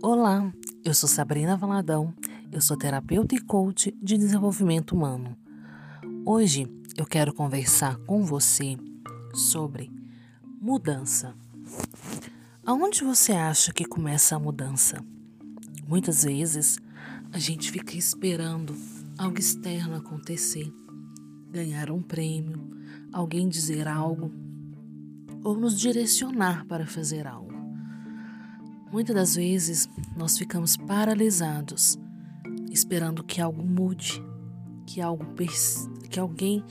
Olá, eu sou Sabrina Valadão, eu sou terapeuta e coach de desenvolvimento humano. Hoje eu quero conversar com você sobre mudança. Aonde você acha que começa a mudança? Muitas vezes a gente fica esperando algo externo acontecer, ganhar um prêmio, alguém dizer algo ou nos direcionar para fazer algo. Muitas das vezes nós ficamos paralisados, esperando que algo mude, que, algo que alguém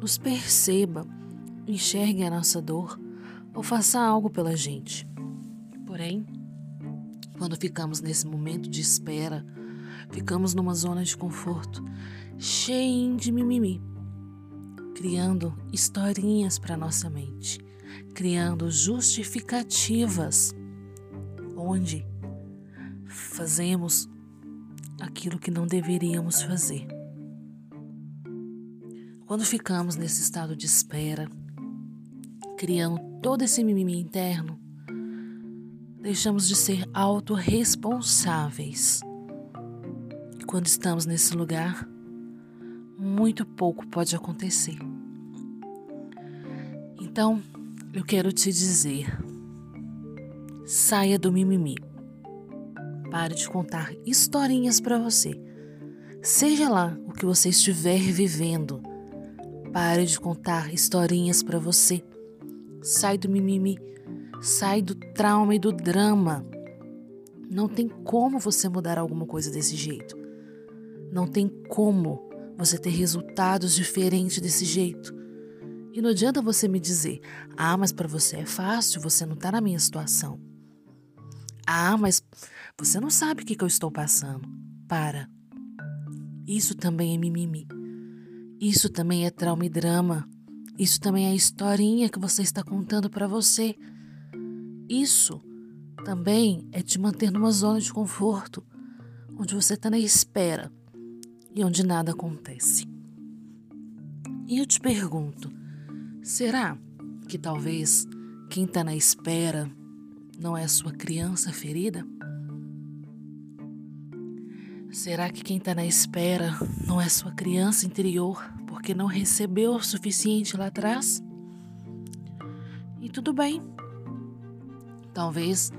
nos perceba, enxergue a nossa dor ou faça algo pela gente. Porém, quando ficamos nesse momento de espera, ficamos numa zona de conforto, cheia de mimimi, criando historinhas para nossa mente, criando justificativas onde fazemos aquilo que não deveríamos fazer. Quando ficamos nesse estado de espera, criando todo esse mimimi interno, deixamos de ser autorresponsáveis. E quando estamos nesse lugar, muito pouco pode acontecer. Então, eu quero te dizer Saia do mimimi. Pare de contar historinhas para você. Seja lá o que você estiver vivendo. Pare de contar historinhas para você. Sai do mimimi. Sai do trauma e do drama. Não tem como você mudar alguma coisa desse jeito. Não tem como você ter resultados diferentes desse jeito. E não adianta você me dizer: ah, mas para você é fácil, você não está na minha situação. Ah, mas você não sabe o que, que eu estou passando. Para. Isso também é mimimi. Isso também é trauma e drama. Isso também é a historinha que você está contando para você. Isso também é te manter numa zona de conforto, onde você está na espera e onde nada acontece. E eu te pergunto: será que talvez quem está na espera não é a sua criança ferida? Será que quem está na espera não é sua criança interior porque não recebeu o suficiente lá atrás? E tudo bem. Talvez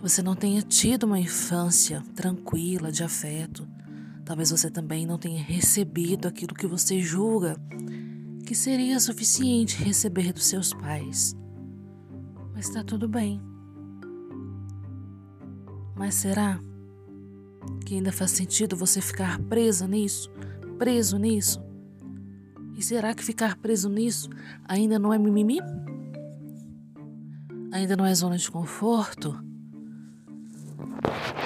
você não tenha tido uma infância tranquila de afeto. Talvez você também não tenha recebido aquilo que você julga que seria suficiente receber dos seus pais. Mas está tudo bem. Mas será que ainda faz sentido você ficar presa nisso? Preso nisso? E será que ficar preso nisso ainda não é mimimi? Ainda não é zona de conforto?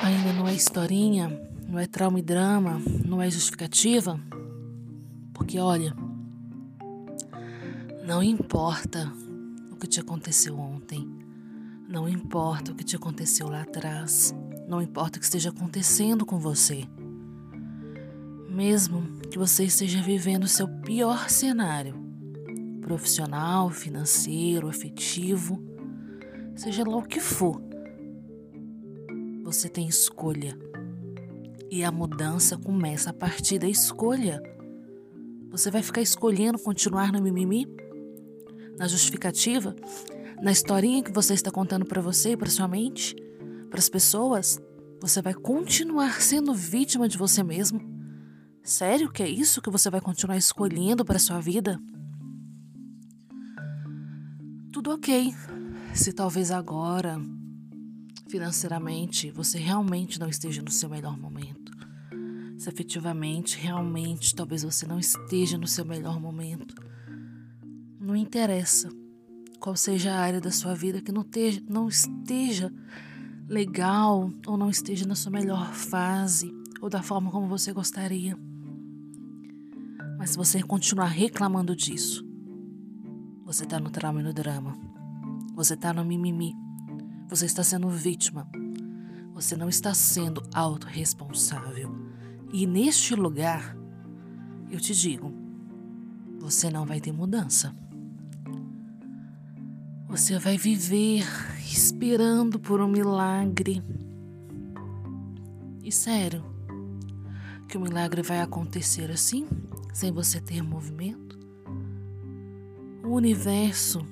Ainda não é historinha? Não é trauma e drama? Não é justificativa? Porque olha, não importa o que te aconteceu ontem. Não importa o que te aconteceu lá atrás, não importa o que esteja acontecendo com você. Mesmo que você esteja vivendo o seu pior cenário, profissional, financeiro, afetivo, seja lá o que for, você tem escolha. E a mudança começa a partir da escolha. Você vai ficar escolhendo continuar no mimimi? Na justificativa? na historinha que você está contando para você e para sua mente, para as pessoas, você vai continuar sendo vítima de você mesmo? Sério que é isso que você vai continuar escolhendo para sua vida? Tudo ok. Se talvez agora, financeiramente, você realmente não esteja no seu melhor momento. Se efetivamente, realmente, talvez você não esteja no seu melhor momento. Não interessa qual seja a área da sua vida que não, esteja, não esteja legal ou não esteja na sua melhor fase ou da forma como você gostaria. Mas se você continuar reclamando disso, você está no trauma e no drama. Você está no mimimi. Você está sendo vítima. Você não está sendo autorresponsável. E neste lugar, eu te digo, você não vai ter mudança. Você vai viver esperando por um milagre. E sério, que o milagre vai acontecer assim, sem você ter movimento? O universo,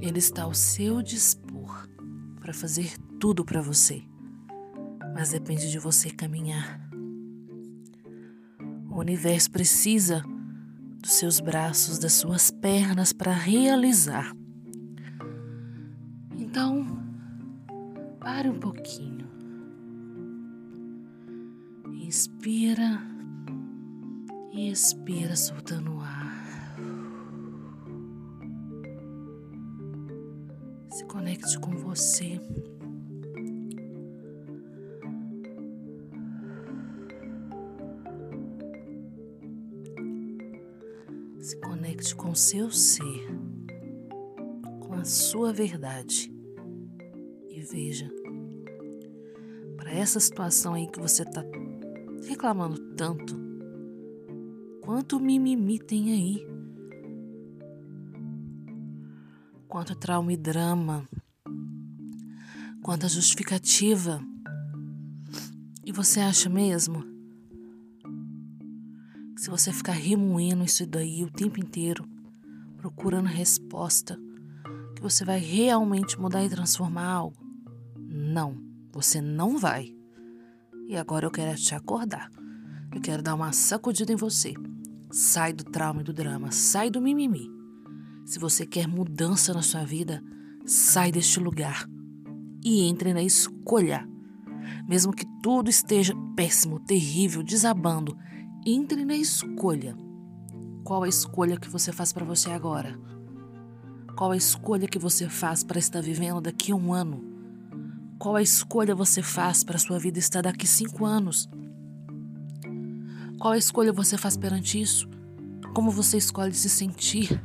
ele está ao seu dispor para fazer tudo para você. Mas depende de você caminhar. O universo precisa dos seus braços, das suas pernas para realizar. Então, pare um pouquinho. Inspira e expira, soltando o ar. Se conecte com você. Se conecte com seu ser, com a sua verdade veja para essa situação aí que você está reclamando tanto, quanto mimimi tem aí, quanto trauma e drama, quanta justificativa. E você acha mesmo se você ficar remoendo isso daí o tempo inteiro, procurando resposta, que você vai realmente mudar e transformar algo? Não, você não vai. E agora eu quero te acordar. Eu quero dar uma sacudida em você. Sai do trauma e do drama, sai do mimimi. Se você quer mudança na sua vida, sai deste lugar e entre na escolha. Mesmo que tudo esteja péssimo, terrível, desabando, entre na escolha. Qual a escolha que você faz para você agora? Qual a escolha que você faz para estar vivendo daqui a um ano? Qual a escolha você faz para sua vida estar daqui cinco anos? Qual a escolha você faz perante isso? Como você escolhe se sentir?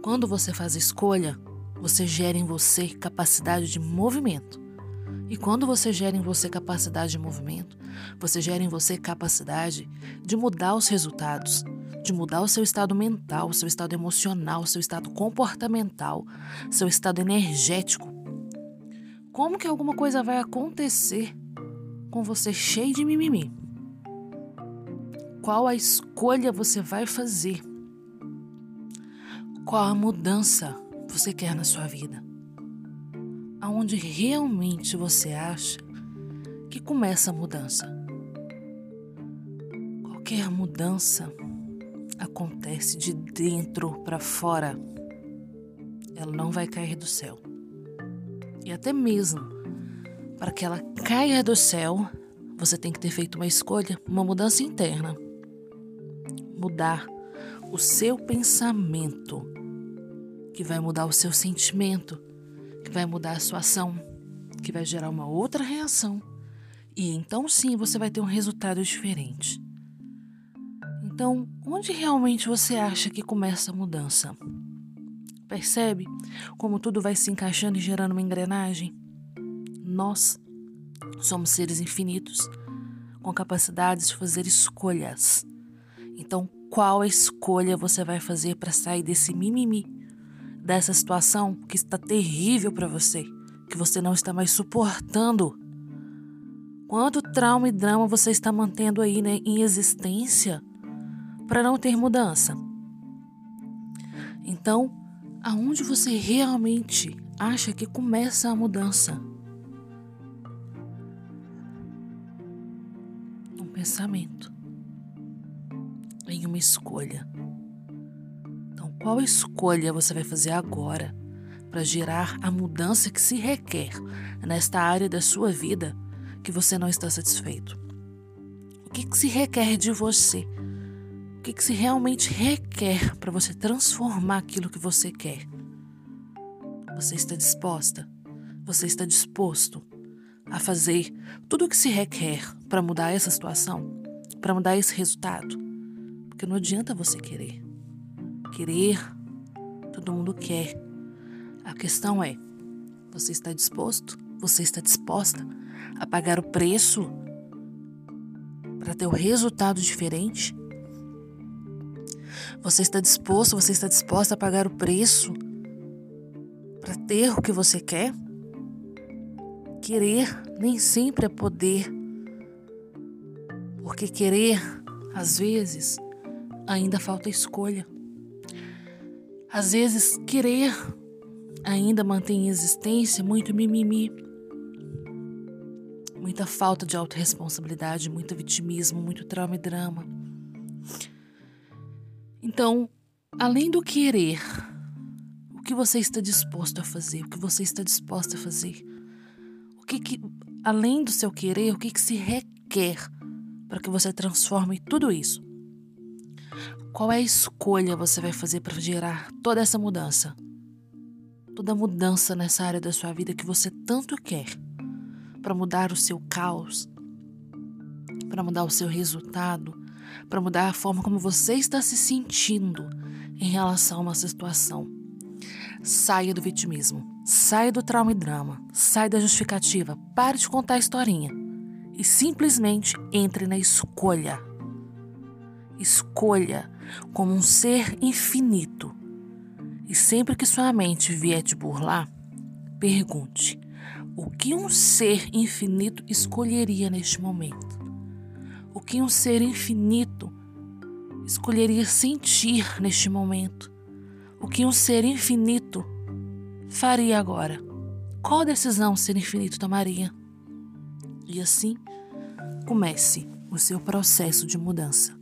Quando você faz a escolha, você gera em você capacidade de movimento. E quando você gera em você capacidade de movimento, você gera em você capacidade de mudar os resultados, de mudar o seu estado mental, seu estado emocional, seu estado comportamental, seu estado energético. Como que alguma coisa vai acontecer com você cheio de mimimi? Qual a escolha você vai fazer? Qual a mudança você quer na sua vida? aonde realmente você acha que começa a mudança. Qualquer mudança acontece de dentro para fora. Ela não vai cair do céu. E até mesmo para que ela caia do céu, você tem que ter feito uma escolha, uma mudança interna. Mudar o seu pensamento, que vai mudar o seu sentimento, que vai mudar a sua ação, que vai gerar uma outra reação. E então sim você vai ter um resultado diferente. Então, onde realmente você acha que começa a mudança? Percebe como tudo vai se encaixando e gerando uma engrenagem? Nós somos seres infinitos, com capacidades de fazer escolhas. Então, qual escolha você vai fazer para sair desse mimimi dessa situação que está terrível para você, que você não está mais suportando. Quanto trauma e drama você está mantendo aí né, em existência para não ter mudança? Então, aonde você realmente acha que começa a mudança? Um pensamento, em uma escolha. Qual escolha você vai fazer agora para gerar a mudança que se requer nesta área da sua vida que você não está satisfeito? O que, que se requer de você? O que, que se realmente requer para você transformar aquilo que você quer? Você está disposta? Você está disposto a fazer tudo o que se requer para mudar essa situação? Para mudar esse resultado? Porque não adianta você querer querer, todo mundo quer. A questão é: você está disposto? Você está disposta a pagar o preço para ter o resultado diferente? Você está disposto, você está disposta a pagar o preço para ter o que você quer? Querer nem sempre é poder Porque querer, às vezes, ainda falta escolha. Às vezes, querer ainda mantém em existência muito mimimi, muita falta de autorresponsabilidade, muito vitimismo, muito trauma e drama. Então, além do querer, o que você está disposto a fazer? O que você está disposta a fazer? O que, que além do seu querer, o que, que se requer para que você transforme tudo isso? Qual é a escolha você vai fazer para gerar toda essa mudança? Toda mudança nessa área da sua vida que você tanto quer para mudar o seu caos, para mudar o seu resultado, para mudar a forma como você está se sentindo em relação a uma situação. Saia do vitimismo, saia do trauma e drama, saia da justificativa, pare de contar a historinha e simplesmente entre na escolha. Escolha como um ser infinito. E sempre que sua mente vier te burlar, pergunte: o que um ser infinito escolheria neste momento? O que um ser infinito escolheria sentir neste momento? O que um ser infinito faria agora? Qual decisão o ser infinito tomaria? E assim, comece o seu processo de mudança.